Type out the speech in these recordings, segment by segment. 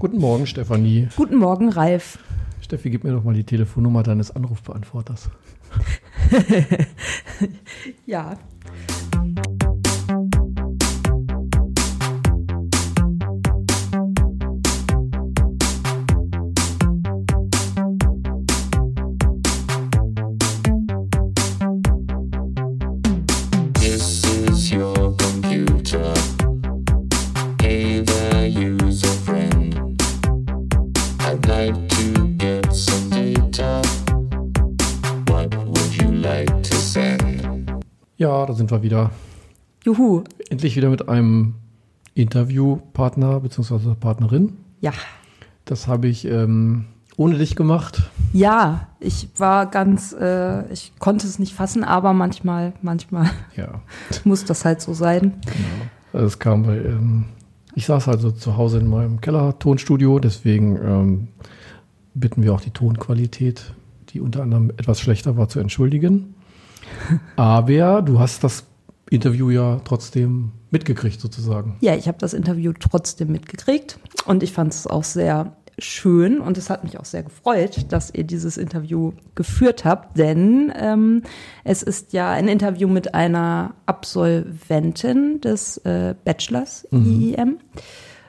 Guten Morgen, Stefanie. Guten Morgen, Ralf. Steffi, gib mir doch mal die Telefonnummer deines Anrufbeantworters. ja. Sind wir wieder. Juhu. Endlich wieder mit einem Interviewpartner bzw. Partnerin. Ja. Das habe ich ähm, ohne dich gemacht. Ja, ich war ganz, äh, ich konnte es nicht fassen, aber manchmal, manchmal Ja, muss das halt so sein. Also es kam, weil ähm, ich saß also zu Hause in meinem Keller-Tonstudio, deswegen ähm, bitten wir auch die Tonqualität, die unter anderem etwas schlechter war, zu entschuldigen. Aber du hast das Interview ja trotzdem mitgekriegt, sozusagen. Ja, ich habe das Interview trotzdem mitgekriegt und ich fand es auch sehr schön und es hat mich auch sehr gefreut, dass ihr dieses Interview geführt habt, denn ähm, es ist ja ein Interview mit einer Absolventin des äh, Bachelors IEM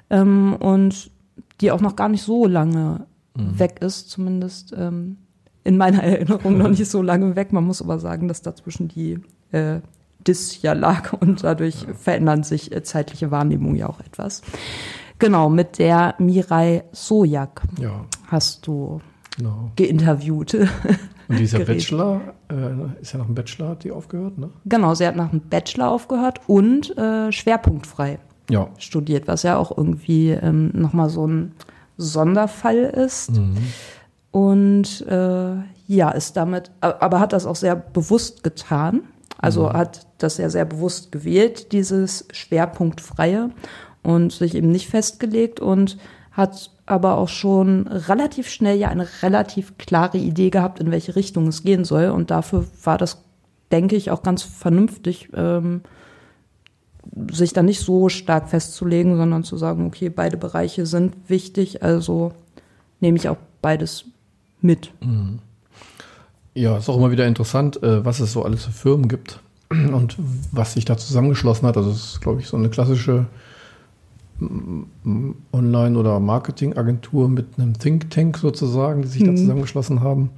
ähm, und die auch noch gar nicht so lange weg ist, zumindest ähm, in meiner Erinnerung noch nicht so lange weg. Man muss aber sagen, dass dazwischen die äh, Dis ja lag und dadurch verändern sich äh, zeitliche Wahrnehmungen ja auch etwas. Genau, mit der Mirai Sojak Ja, hast du genau. geinterviewt. Und dieser. Bachelor, äh, ist ja nach dem Bachelor, hat die aufgehört, ne? genau, sie hat nach dem Bachelor aufgehört und äh, schwerpunktfrei Ja. studiert, was ja auch irgendwie ähm, nochmal so ein Sonderfall ist. Und äh, ja, ist damit, aber hat das auch sehr bewusst getan. Also hat das ja sehr bewusst gewählt, dieses Schwerpunktfreie und sich eben nicht festgelegt und hat aber auch schon relativ schnell ja eine relativ klare Idee gehabt, in welche Richtung es gehen soll. Und dafür war das, denke ich, auch ganz vernünftig, ähm, sich da nicht so stark festzulegen, sondern zu sagen, okay, beide Bereiche sind wichtig, also nehme ich auch beides mit. Ja, ist auch immer wieder interessant, äh, was es so alles für Firmen gibt und was sich da zusammengeschlossen hat. Also es ist, glaube ich, so eine klassische mm, Online- oder Marketingagentur mit einem Think Tank sozusagen, die sich da zusammengeschlossen haben.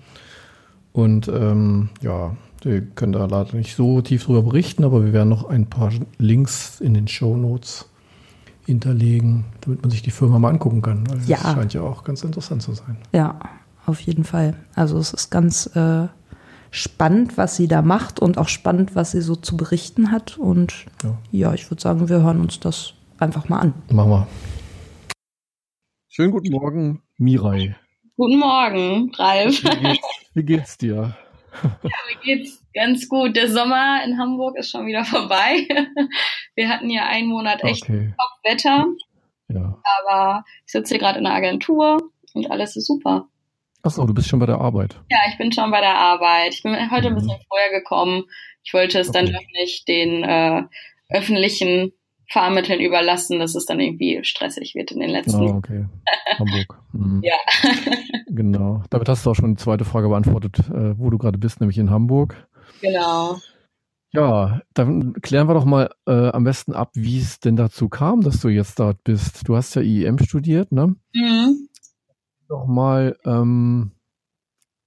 Und ähm, ja, wir können da leider nicht so tief drüber berichten, aber wir werden noch ein paar Links in den Show Notes hinterlegen, damit man sich die Firma mal angucken kann. Also Ja. Das scheint ja auch ganz interessant zu sein. Ja, auf jeden Fall. Also es ist ganz äh, spannend, was sie da macht und auch spannend, was sie so zu berichten hat. Und Ja. ja, ich würde sagen, wir hören uns das einfach mal an. Machen wir. Schönen guten Morgen, Mirai. Guten Morgen, Ralf. Wie geht's, wie geht's dir? Mir geht's ganz gut. Der Sommer in Hamburg ist schon wieder vorbei. Wir hatten ja einen Monat echt Okay, Top-Wetter, ja. aber ich sitze hier gerade in der Agentur und alles ist super. Achso, du bist schon bei der Arbeit. Ja, ich bin schon bei der Arbeit. Ich bin heute ein Mhm. bisschen vorher gekommen. Ich wollte es dann Okay. doch nicht den äh, öffentlichen Fahrmitteln überlassen, dass es dann irgendwie stressig wird in den letzten. Ah, okay. Hamburg. Mhm. Ja. Genau. Damit hast du auch schon die zweite Frage beantwortet, äh, wo du gerade bist, nämlich in Hamburg. Genau. Ja, dann klären wir doch mal äh, am besten ab, wie es denn dazu kam, dass du jetzt dort bist. Du hast ja IEM studiert, ne? Mhm. Doch mal ähm,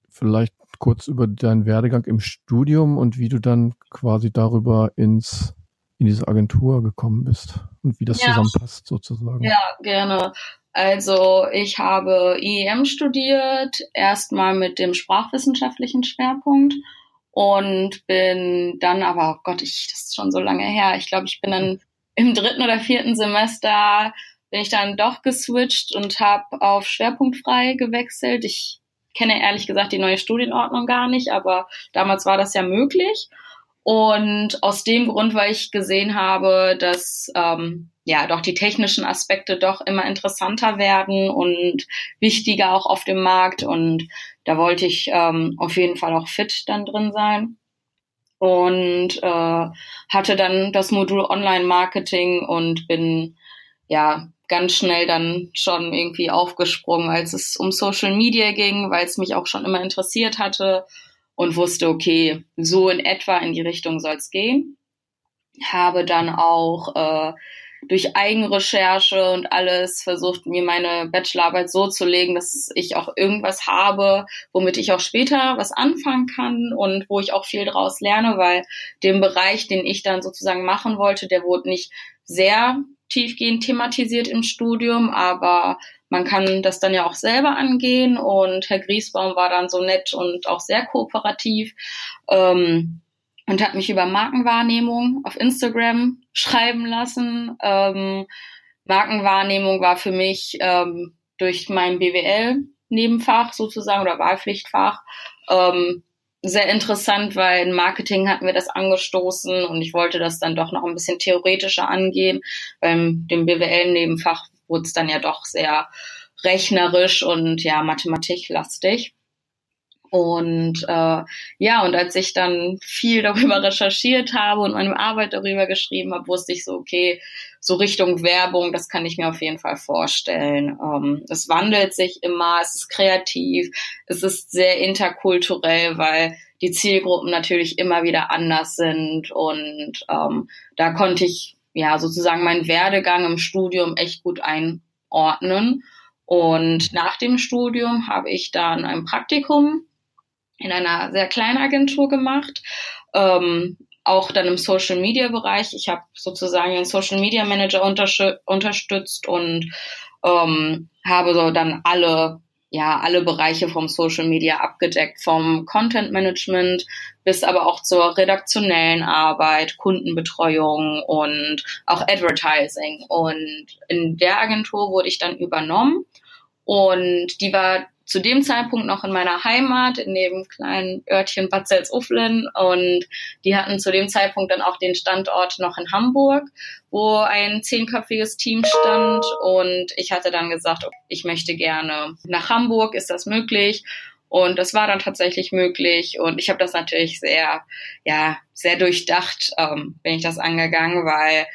vielleicht kurz über deinen Werdegang im Studium und wie du dann quasi darüber ins in diese Agentur gekommen bist und wie das Ja. zusammenpasst sozusagen. Ja, gerne. Also ich habe IEM studiert, erstmal mit dem sprachwissenschaftlichen Schwerpunkt und bin dann aber, oh Gott, ich, das ist schon so lange her. Ich glaube, ich bin dann im dritten oder vierten Semester bin ich dann doch geswitcht und habe auf schwerpunktfrei gewechselt. Ich kenne ehrlich gesagt die neue Studienordnung gar nicht, aber damals war das ja möglich. Und aus dem Grund, weil ich gesehen habe, dass ähm, ja doch die technischen Aspekte doch immer interessanter werden und wichtiger auch auf dem Markt. Und da wollte ich ähm, auf jeden Fall auch fit dann drin sein. Und äh, hatte dann das Modul Online-Marketing und bin ja ganz schnell dann schon irgendwie aufgesprungen, als es um Social Media ging, weil es mich auch schon immer interessiert hatte und wusste, okay, so in etwa in die Richtung soll es gehen. Habe dann auch äh, durch Eigenrecherche und alles versucht, mir meine Bachelorarbeit so zu legen, dass ich auch irgendwas habe, womit ich auch später was anfangen kann und wo ich auch viel draus lerne, weil den Bereich, den ich dann sozusagen machen wollte, der wurde nicht sehr tiefgehend thematisiert im Studium, aber man kann das dann ja auch selber angehen und Herr Griesbaum war dann so nett und auch sehr kooperativ. Ähm, und hat mich über Markenwahrnehmung auf Instagram schreiben lassen. Ähm, Markenwahrnehmung war für mich ähm, durch mein BWL-Nebenfach sozusagen oder Wahlpflichtfach ähm, sehr interessant, weil in Marketing hatten wir das angestoßen und ich wollte das dann doch noch ein bisschen theoretischer angehen. Beim dem BWL-Nebenfach wurde es dann ja doch sehr rechnerisch und ja mathematiklastig. Und äh, ja, und als ich dann viel darüber recherchiert habe und meine Arbeit darüber geschrieben habe, wusste ich so, okay, so Richtung Werbung, das kann ich mir auf jeden Fall vorstellen. Ähm, es wandelt sich immer, es ist kreativ, es ist sehr interkulturell, weil die Zielgruppen natürlich immer wieder anders sind. Und ähm, da konnte ich ja sozusagen meinen Werdegang im Studium echt gut einordnen. Und nach dem Studium habe ich dann ein Praktikum in einer sehr kleinen Agentur gemacht. Ähm, auch dann im Social Media Bereich. Ich habe sozusagen den Social Media Manager unterstützt und ähm, habe so dann alle ja alle Bereiche vom Social Media abgedeckt, vom Content Management bis aber auch zur redaktionellen Arbeit, Kundenbetreuung und auch Advertising. Und in der Agentur wurde ich dann übernommen und die war zu dem Zeitpunkt noch in meiner Heimat, in dem kleinen Örtchen Bad Salzuflen. Und die hatten zu dem Zeitpunkt dann auch den Standort noch in Hamburg, wo ein zehnköpfiges Team stand. Und ich hatte dann gesagt, ich möchte gerne nach Hamburg, ist das möglich? Und das war dann tatsächlich möglich. Und ich habe das natürlich sehr, ja, sehr durchdacht, ähm, bin ich das angegangen, weil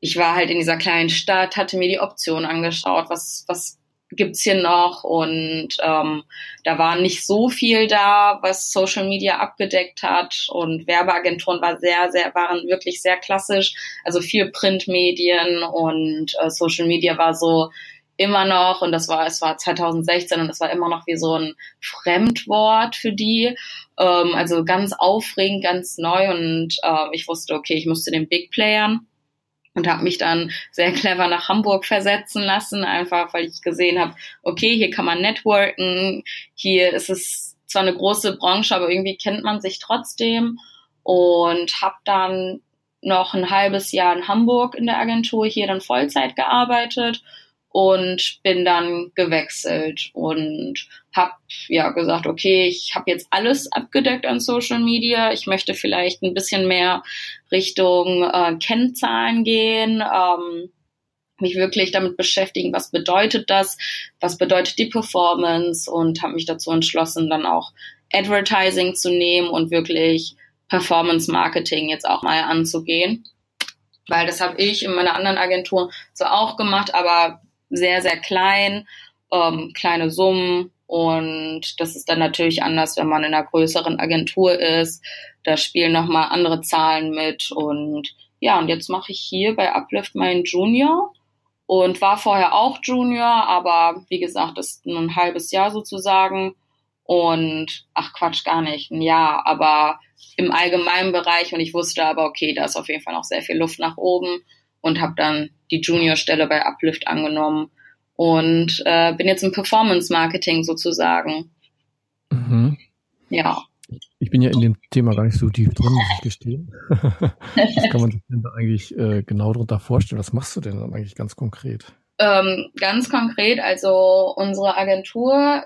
ich war halt in dieser kleinen Stadt, hatte mir die Option angeschaut, was, was gibt's hier noch und ähm, da war nicht so viel da, was Social Media abgedeckt hat und Werbeagenturen war sehr, sehr, waren wirklich sehr klassisch, also viel Printmedien und äh, Social Media war so immer noch und das war, es war 2016 und es war immer noch wie so ein Fremdwort für die, ähm, also ganz aufregend, ganz neu und äh, ich wusste, okay, ich musste den Big Playern und habe mich dann sehr clever nach Hamburg versetzen lassen, einfach weil ich gesehen habe, okay, hier kann man networken, hier ist es zwar eine große Branche, aber irgendwie kennt man sich trotzdem und habe dann noch ein halbes Jahr in Hamburg in der Agentur hier dann Vollzeit gearbeitet und bin dann gewechselt und habe ja gesagt, okay, ich habe jetzt alles abgedeckt an Social Media. Ich möchte vielleicht ein bisschen mehr Richtung äh, Kennzahlen gehen, ähm, mich wirklich damit beschäftigen, was bedeutet das, was bedeutet die Performance und habe mich dazu entschlossen, dann auch Advertising zu nehmen und wirklich Performance Marketing jetzt auch mal anzugehen. Weil das habe ich in meiner anderen Agentur so auch gemacht, aber sehr, sehr klein, ähm, kleine Summen. Und das ist dann natürlich anders, wenn man in einer größeren Agentur ist. Da spielen nochmal andere Zahlen mit. Und ja, und jetzt mache ich hier bei Uplift meinen Junior und war vorher auch Junior, aber wie gesagt, das ist ein halbes Jahr sozusagen. Und ach Quatsch, gar nicht, ein Jahr, aber im allgemeinen Bereich. Und ich wusste aber, okay, da ist auf jeden Fall noch sehr viel Luft nach oben und habe dann die Junior-Stelle bei Uplift angenommen und äh, bin jetzt im Performance-Marketing sozusagen. Mhm. Ja. Ich bin ja in dem Thema gar nicht so tief drin, muss ich gestehen. Was kann man sich denn da eigentlich äh, genau darunter vorstellen? Was machst du denn dann eigentlich ganz konkret? Ähm, ganz konkret, also unsere Agentur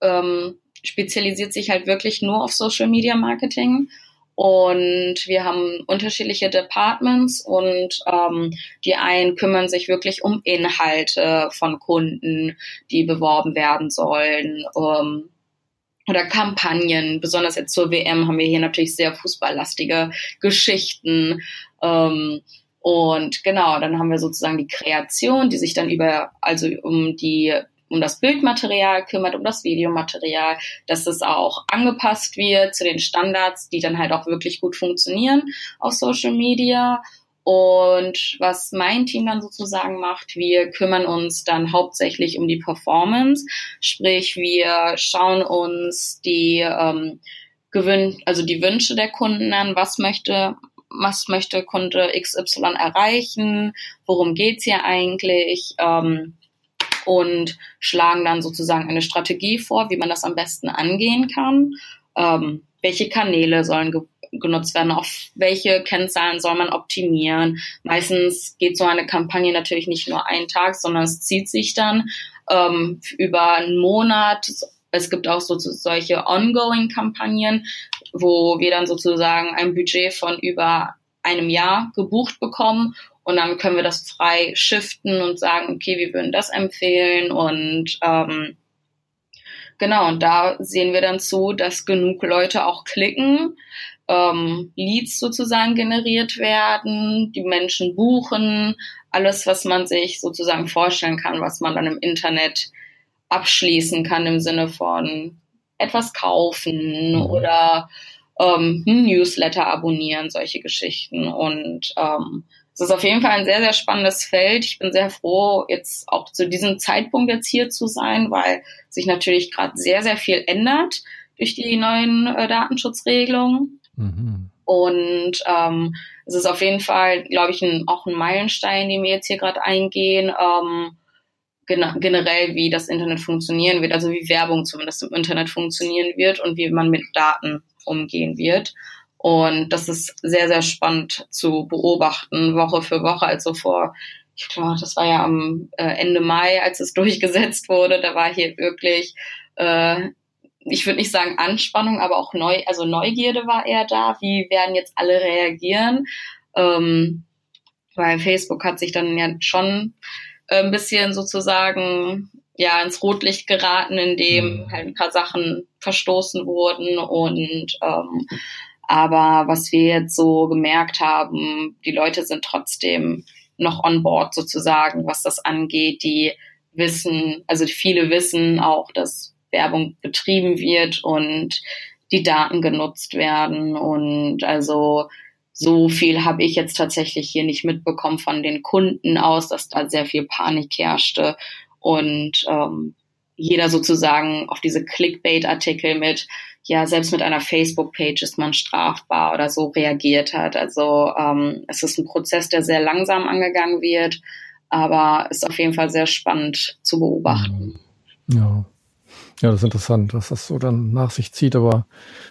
ähm, spezialisiert sich halt wirklich nur auf Social Media Marketing und wir haben unterschiedliche Departments und ähm, die einen kümmern sich wirklich um Inhalte von Kunden, die beworben werden sollen. Ähm, oder Kampagnen, besonders jetzt zur WM haben wir hier natürlich sehr fußballlastige Geschichten. Ähm, Und genau, dann haben wir sozusagen die Kreation, die sich dann über, also um die um das Bildmaterial kümmert, um das Videomaterial, dass es auch angepasst wird zu den Standards, die dann halt auch wirklich gut funktionieren auf Social Media. Und was mein Team dann sozusagen macht, wir kümmern uns dann hauptsächlich um die Performance, sprich wir schauen uns die ähm, gewün also die Wünsche der Kunden an, was möchte was möchte Kunde XY erreichen, worum geht's hier eigentlich? Ähm, und schlagen dann sozusagen eine Strategie vor, wie man das am besten angehen kann. Ähm, welche Kanäle sollen ge genutzt werden, auf welche Kennzahlen soll man optimieren. Meistens geht so eine Kampagne natürlich nicht nur einen Tag, sondern es zieht sich dann ähm, über einen Monat. Es gibt auch so solche Ongoing-Kampagnen, wo wir dann sozusagen ein Budget von über einem Jahr gebucht bekommen und dann können wir das frei shiften und sagen, okay, wir würden das empfehlen und ähm, genau, und da sehen wir dann zu, dass genug Leute auch klicken, ähm, Leads sozusagen generiert werden, die Menschen buchen, alles, was man sich sozusagen vorstellen kann, was man dann im Internet abschließen kann im Sinne von etwas kaufen mhm. oder ähm, Newsletter abonnieren, solche Geschichten. Und ähm, es ist auf jeden Fall ein sehr, sehr spannendes Feld. Ich bin sehr froh, jetzt auch zu diesem Zeitpunkt jetzt hier zu sein, weil sich natürlich gerade sehr, sehr viel ändert durch die neuen äh, Datenschutzregelungen. Mhm. Und ähm, es ist auf jeden Fall, glaube ich, ein, auch ein Meilenstein, den wir jetzt hier gerade eingehen. Ähm, generell, wie das Internet funktionieren wird, also wie Werbung zumindest im Internet funktionieren wird und wie man mit Daten umgehen wird. Und das ist sehr, sehr spannend zu beobachten, Woche für Woche. Also vor, ich glaube, das war ja am äh, Ende Mai, als es durchgesetzt wurde, da war hier wirklich äh, ich würde nicht sagen Anspannung, aber auch neu, also Neugierde war eher da. Wie werden jetzt alle reagieren? Ähm, weil Facebook hat sich dann ja schon äh, ein bisschen sozusagen ja ins Rotlicht geraten, indem mhm. halt ein paar Sachen verstoßen wurden und ähm, aber was wir jetzt so gemerkt haben, die Leute sind trotzdem noch on board sozusagen, was das angeht. Die wissen, also viele wissen auch, dass Werbung betrieben wird und die Daten genutzt werden. Und also so viel habe ich jetzt tatsächlich hier nicht mitbekommen von den Kunden aus, dass da sehr viel Panik herrschte und ähm, jeder sozusagen auf diese Clickbait-Artikel mit, ja, selbst mit einer Facebook-Page ist man strafbar oder so reagiert hat. Also ähm, es ist ein Prozess, der sehr langsam angegangen wird, aber ist auf jeden Fall sehr spannend zu beobachten. Ja. Ja, das ist interessant, was das so dann nach sich zieht, aber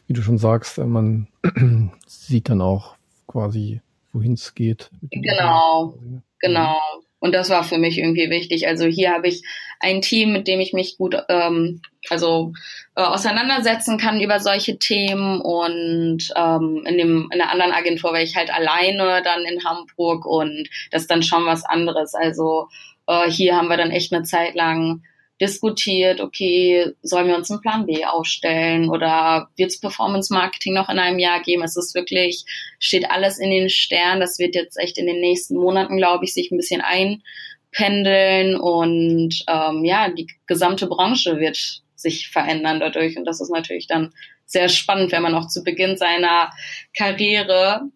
wie du schon sagst, äh, man sieht dann auch quasi, wohin es geht. Genau, genau. Und das war für mich irgendwie wichtig. Also hier habe ich ein Team, mit dem ich mich gut ähm, also äh, auseinandersetzen kann über solche Themen und ähm, in dem in der anderen Agentur war ich halt alleine dann in Hamburg und das ist dann schon was anderes. Also äh, hier haben wir dann echt eine Zeit lang diskutiert, okay, sollen wir uns einen Plan B aufstellen oder wird es Performance Marketing noch in einem Jahr geben? Es ist wirklich, steht alles in den Sternen. Das wird jetzt echt in den nächsten Monaten, glaube ich, sich ein bisschen einpendeln und ähm, ja, die gesamte Branche wird sich verändern dadurch und das ist natürlich dann sehr spannend, wenn man auch zu Beginn seiner Karriere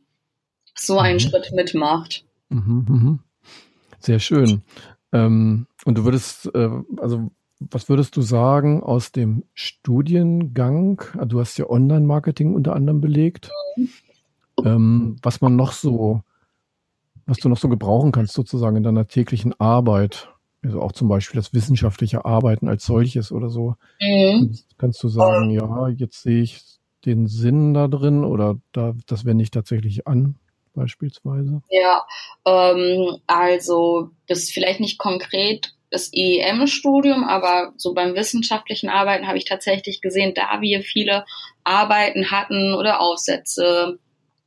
so einen mhm. Schritt mitmacht. Mhm, mh. Sehr schön. Ähm, und du würdest, äh, also was würdest du sagen aus dem Studiengang? Du hast ja Online-Marketing unter anderem belegt. Ähm, was man noch so, was du noch so gebrauchen kannst sozusagen in deiner täglichen Arbeit. Also auch zum Beispiel das wissenschaftliche Arbeiten als solches oder so. Mhm. Kannst, kannst du sagen, ja, jetzt sehe ich den Sinn da drin oder da, das wende ich tatsächlich an beispielsweise? Ja, ähm, also das ist vielleicht nicht konkret das EEM-Studium, aber so beim wissenschaftlichen Arbeiten habe ich tatsächlich gesehen, da wir viele Arbeiten hatten oder Aufsätze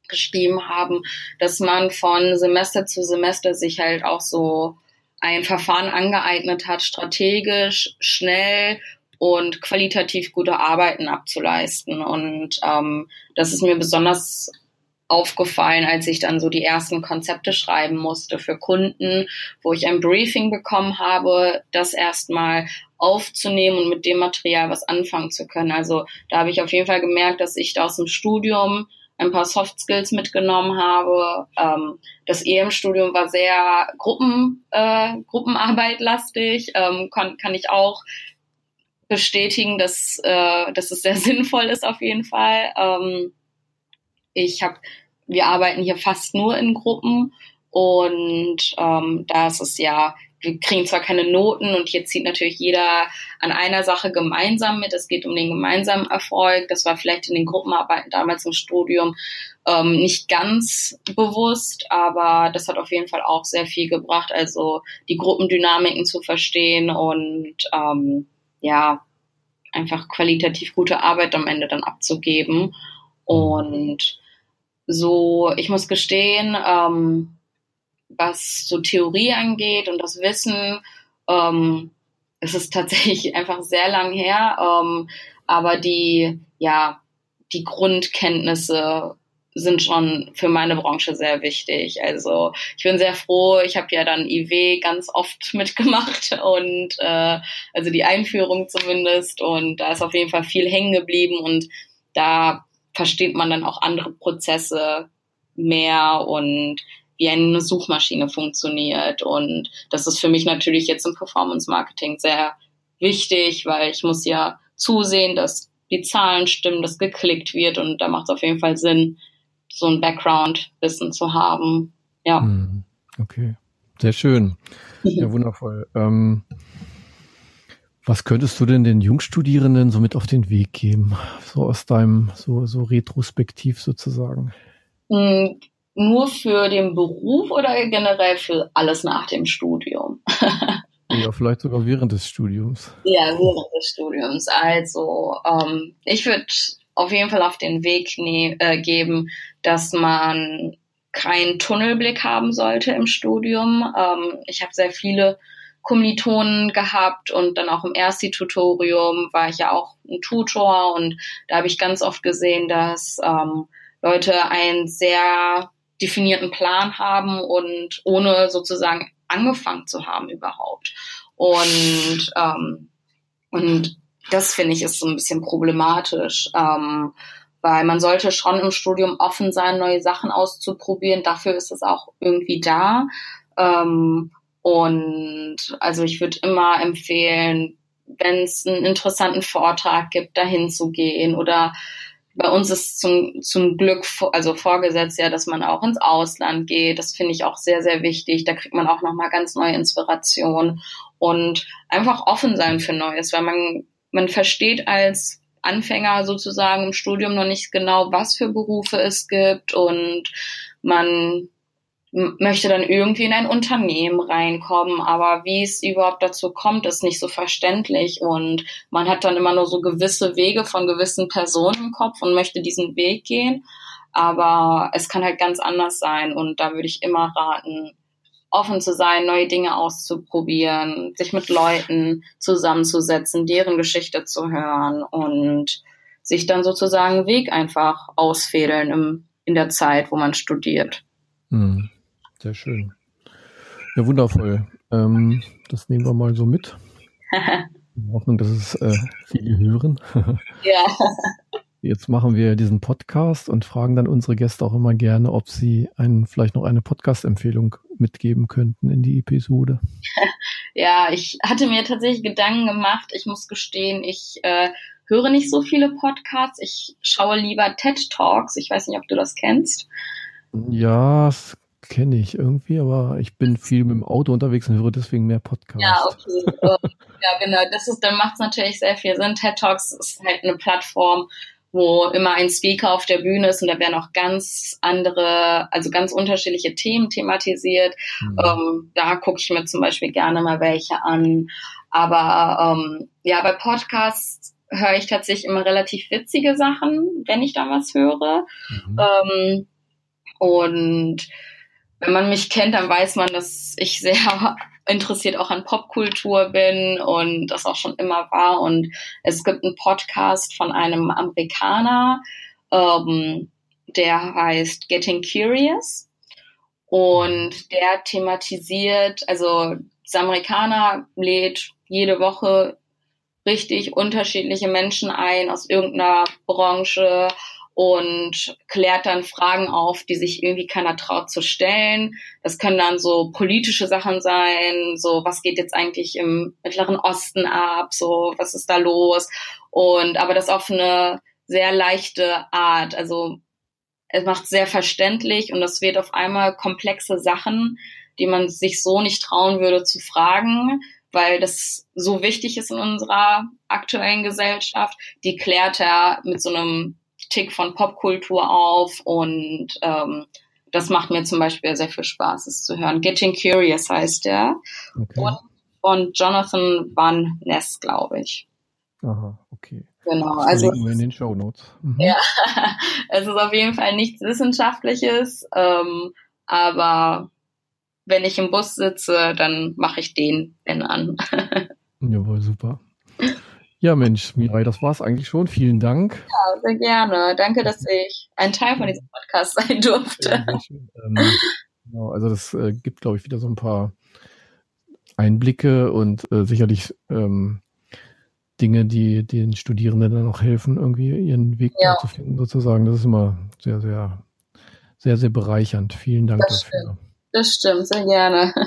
geschrieben haben, dass man von Semester zu Semester sich halt auch so ein Verfahren angeeignet hat, strategisch, schnell und qualitativ gute Arbeiten abzuleisten. Und ähm, das ist mir besonders aufgefallen, als ich dann so die ersten Konzepte schreiben musste für Kunden, wo ich ein Briefing bekommen habe, das erstmal aufzunehmen und mit dem Material was anfangen zu können. Also da habe ich auf jeden Fall gemerkt, dass ich da aus dem Studium ein paar Soft Skills mitgenommen habe. Ähm, das EM-Studium war sehr Gruppen, äh, Gruppenarbeit lastig, ähm, kann, kann ich auch bestätigen, dass, äh, dass es sehr sinnvoll ist auf jeden Fall. Ähm, ich habe, wir arbeiten hier fast nur in Gruppen und ähm, da ist es ja, wir kriegen zwar keine Noten und hier zieht natürlich jeder an einer Sache gemeinsam mit. Es geht um den gemeinsamen Erfolg. Das war vielleicht in den Gruppenarbeiten damals im Studium ähm, nicht ganz bewusst, aber das hat auf jeden Fall auch sehr viel gebracht. Also die Gruppendynamiken zu verstehen und ähm, ja, einfach qualitativ gute Arbeit am Ende dann abzugeben. Und so, ich muss gestehen, ähm, was so Theorie angeht und das Wissen, ähm, es ist tatsächlich einfach sehr lang her, ähm, aber die, ja, die Grundkenntnisse sind schon für meine Branche sehr wichtig. Also ich bin sehr froh, ich habe ja dann IW ganz oft mitgemacht und äh, also die Einführung zumindest und da ist auf jeden Fall viel hängen geblieben und da versteht man dann auch andere Prozesse mehr und wie eine Suchmaschine funktioniert. Und das ist für mich natürlich jetzt im Performance Marketing sehr wichtig, weil ich muss ja zusehen, dass die Zahlen stimmen, dass geklickt wird und da macht es auf jeden Fall Sinn, so ein Background-Wissen zu haben. Ja. Hm, okay, sehr schön. Ja, wundervoll. Ähm, was könntest du denn den Jungstudierenden so mit auf den Weg geben? So aus deinem, so, so retrospektiv sozusagen? Hm, nur für den Beruf oder generell für alles nach dem Studium? ja, vielleicht sogar während des Studiums. Ja, während des Studiums. Also, ähm, ich würde auf jeden Fall auf den Weg ne äh, geben, dass man keinen Tunnelblick haben sollte im Studium. Ähm, ich habe sehr viele Kommilitonen gehabt und dann auch im Ersti-Tutorium war ich ja auch ein Tutor und da habe ich ganz oft gesehen, dass ähm, Leute einen sehr definierten Plan haben und ohne sozusagen angefangen zu haben überhaupt. Und, ähm, und das finde ich ist so ein bisschen problematisch. Ähm, weil man sollte schon im Studium offen sein, neue Sachen auszuprobieren. Dafür ist es auch irgendwie da. Ähm, und also ich würde immer empfehlen, wenn es einen interessanten Vortrag gibt, dahin zu gehen oder bei uns ist zum, zum Glück also vorgesetzt ja, dass man auch ins Ausland geht. Das finde ich auch sehr, sehr wichtig. Da kriegt man auch nochmal ganz neue Inspiration und einfach offen sein für Neues, weil man, man versteht als Anfänger sozusagen im Studium noch nicht genau, was für Berufe es gibt und man möchte dann irgendwie in ein Unternehmen reinkommen, aber wie es überhaupt dazu kommt, ist nicht so verständlich und man hat dann immer nur so gewisse Wege von gewissen Personen im Kopf und möchte diesen Weg gehen, aber es kann halt ganz anders sein und da würde ich immer raten, offen zu sein, neue Dinge auszuprobieren, sich mit Leuten zusammenzusetzen, deren Geschichte zu hören und sich dann sozusagen Weg einfach ausfädeln im, in der Zeit, wo man studiert. Hm. Sehr schön. Ja, wundervoll. Ähm, das nehmen wir mal so mit. In Hoffnung, dass es äh, viele hören. ja. Jetzt machen wir diesen Podcast und fragen dann unsere Gäste auch immer gerne, ob sie einen, vielleicht noch eine Podcast-Empfehlung mitgeben könnten in die Episode. Ja, ich hatte mir tatsächlich Gedanken gemacht. Ich muss gestehen, ich äh, höre nicht so viele Podcasts. Ich schaue lieber TED Talks. Ich weiß nicht, ob du das kennst. Ja, es kenne ich irgendwie, aber ich bin viel mit dem Auto unterwegs und höre deswegen mehr Podcasts. Ja, okay. ja, genau. Das ist, dann macht es natürlich sehr viel Sinn. TED Talks ist halt eine Plattform, wo immer ein Speaker auf der Bühne ist und da werden auch ganz andere, also ganz unterschiedliche Themen thematisiert. Mhm. Ähm, da gucke ich mir zum Beispiel gerne mal welche an. Aber ähm, ja, bei Podcasts höre ich tatsächlich immer relativ witzige Sachen, wenn ich da was höre. Mhm. Ähm, und wenn man mich kennt, dann weiß man, dass ich sehr interessiert auch an Popkultur bin und das auch schon immer war. Und es gibt einen Podcast von einem Amerikaner, ähm, der heißt Getting Curious und der thematisiert, also das Amerikaner lädt jede Woche richtig unterschiedliche Menschen ein aus irgendeiner Branche und klärt dann Fragen auf, die sich irgendwie keiner traut zu stellen. Das können dann so politische Sachen sein, so was geht jetzt eigentlich im Mittleren Osten ab, so was ist da los und aber das auf eine sehr leichte Art, also es macht sehr verständlich und es wird auf einmal komplexe Sachen, die man sich so nicht trauen würde zu fragen, weil das so wichtig ist in unserer aktuellen Gesellschaft. Die klärt er mit so einem Tick von Popkultur auf und ähm, das macht mir zum Beispiel sehr viel Spaß, es zu hören. Getting Curious heißt der. Okay. Und von Jonathan Van Ness, glaube ich. Aha, okay. Genau, also Verlinken wir in den Show Notes. Mhm. Ja, es ist auf jeden Fall nichts Wissenschaftliches, ähm, aber wenn ich im Bus sitze, dann mache ich den Ben an. Jawohl, super. Ja, Mensch, Mirai, das war's eigentlich schon. Vielen Dank. Ja, sehr gerne. Danke, dass ich ein Teil von diesem Podcast sein durfte. Schön. Ähm, genau, also das äh, gibt, glaube ich, wieder so ein paar Einblicke und äh, sicherlich ähm, Dinge, die den Studierenden dann auch helfen, irgendwie ihren Weg Ja. zu finden, sozusagen. Das ist immer sehr, sehr, sehr, sehr bereichernd. Vielen Dank Das dafür. Das stimmt, sehr gerne.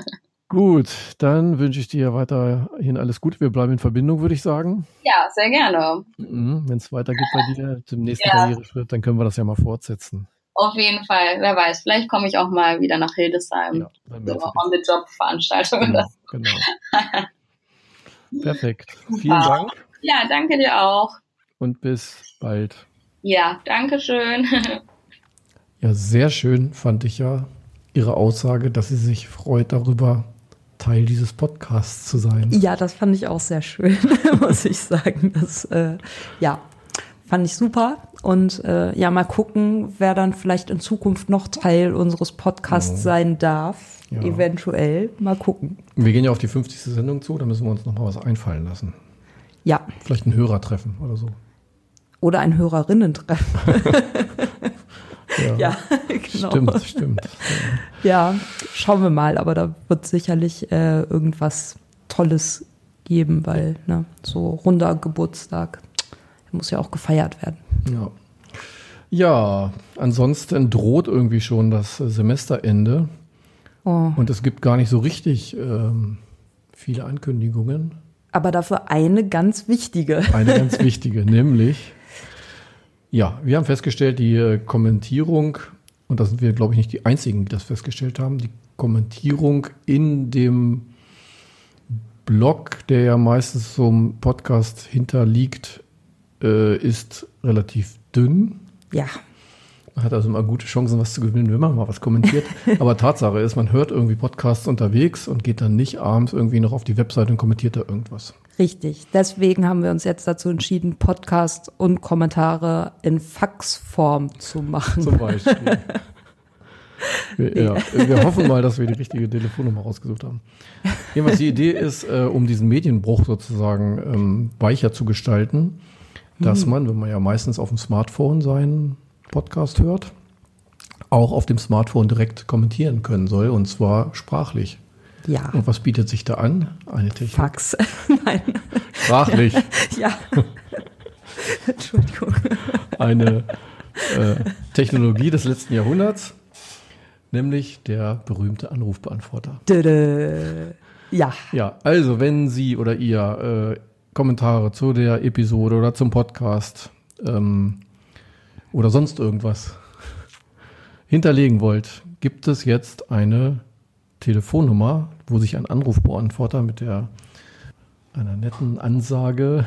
Gut, dann wünsche ich dir weiterhin alles Gute. Wir bleiben in Verbindung, würde ich sagen. Ja, sehr gerne. Mhm. Wenn es weitergeht bei dir zum nächsten Ja. Karriereschritt, dann können wir das ja mal fortsetzen. Auf jeden Fall. Wer weiß, vielleicht komme ich auch mal wieder nach Hildesheim. Ja, dann So On-the-Job-Veranstaltungen. Genau, genau. Perfekt. Vielen Super. Dank Ja, danke dir auch. und bis bald. Ja, danke schön. Ja, sehr schön fand ich ja Ihre Aussage, dass sie sich freut darüber, Teil dieses Podcasts zu sein. Ja, das fand ich auch sehr schön, muss ich sagen. Das, äh, ja, fand ich super. Und äh, ja, mal gucken, wer dann vielleicht in Zukunft noch Teil unseres Podcasts sein darf. Ja. Eventuell. Mal gucken. Wir gehen ja auf die 50. Sendung zu, da müssen wir uns noch mal was einfallen lassen. Ja. Vielleicht ein Hörertreffen oder so. Oder ein Hörerinnen-Treffen. Ja, Ja, genau. stimmt, stimmt. Ja, schauen wir mal. Aber da wird sicherlich äh, irgendwas Tolles geben, weil ne, so runder Geburtstag der muss ja auch gefeiert werden. Ja. Ja, ansonsten droht irgendwie schon das Semesterende Oh. und es gibt gar nicht so richtig ähm, viele Ankündigungen. Aber dafür eine ganz wichtige. Eine ganz wichtige, nämlich, ja, wir haben festgestellt, die äh, Kommentierung, und da sind wir, glaube ich, nicht die Einzigen, die das festgestellt haben, die Kommentierung in dem Blog, der ja meistens zum Podcast hinterliegt, äh, ist relativ dünn. Ja, Man hat also immer gute Chancen, was zu gewinnen, wenn man mal was kommentiert. Aber Tatsache ist, man hört irgendwie Podcasts unterwegs und geht dann nicht abends irgendwie noch auf die Webseite und kommentiert da irgendwas. Richtig. Deswegen haben wir uns jetzt dazu entschieden, Podcast und Kommentare in Faxform zu machen. Zum Beispiel. Wir, ja, wir hoffen mal, dass wir die richtige Telefonnummer rausgesucht haben. Jedenfalls die Idee ist, äh, um diesen Medienbruch sozusagen ähm, weicher zu gestalten, dass man, wenn man ja meistens auf dem Smartphone seinen Podcast hört, auch auf dem Smartphone direkt kommentieren können soll, und zwar sprachlich. Ja, Und was bietet sich da an? Eine Technik. Fax. Nein, Sprachlich. ja. Entschuldigung. Eine äh, Technologie des letzten Jahrhunderts, nämlich der berühmte Anrufbeantworter. Dödö. Ja, Ja, also wenn Sie oder ihr äh, Kommentare zu der Episode oder zum Podcast ähm, oder sonst irgendwas hinterlegen wollt, gibt es jetzt eine Telefonnummer, wo sich ein Anrufbeantworter mit der einer netten Ansage,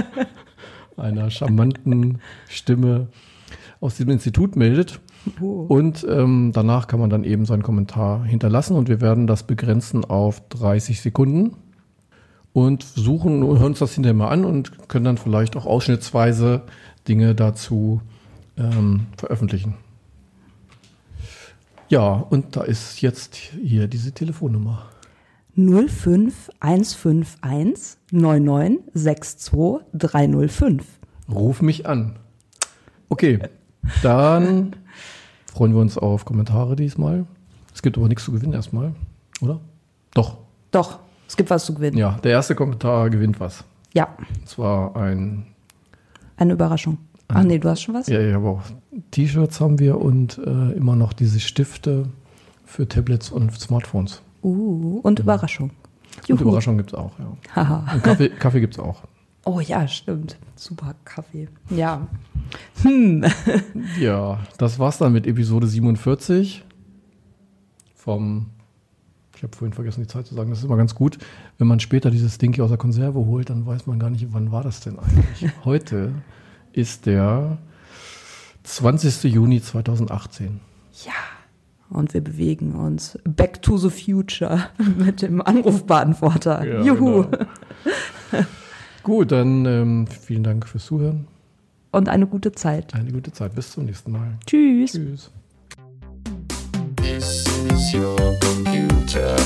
einer charmanten Stimme aus dem Institut meldet. Und ähm, danach kann man dann eben seinen Kommentar hinterlassen und wir werden das begrenzen auf 30 Sekunden und suchen, hören uns das hinterher mal an und können dann vielleicht auch ausschnittsweise Dinge dazu ähm, veröffentlichen. Ja, und da ist jetzt hier diese Telefonnummer. 05151 9962 305. Ruf mich an. Okay, Dann freuen wir uns auf Kommentare diesmal. Es gibt aber nichts zu gewinnen erstmal, oder? Doch. Doch, es gibt was zu gewinnen. Ja, der erste Kommentar gewinnt was. Ja, Und zwar ein, eine Überraschung. Ach nee, du hast schon was? ja, ja, aber auch T-Shirts haben wir und äh, immer noch diese Stifte für Tablets und Smartphones. Uh, und Überraschung. Und Juhu. Überraschung gibt es auch, ja. Haha. Und Kaffee, Kaffee gibt es auch. Oh ja, stimmt. Super Kaffee. Ja. Hm. Ja, das war's dann mit Episode 47 vom. Ich habe vorhin vergessen, die Zeit zu sagen. Das ist immer ganz gut. Wenn man später dieses Ding hier aus der Konserve holt, dann weiß man gar nicht, wann war das denn eigentlich. Heute ist der 20. Juni 2018. Ja. Und wir bewegen uns back to the future mit dem Anrufbeantworter. Ja, Juhu. genau. Gut, dann ähm, vielen Dank fürs Zuhören. Und eine gute Zeit. Eine gute Zeit. Bis zum nächsten Mal. Tschüss. Tschüss. This is your computer.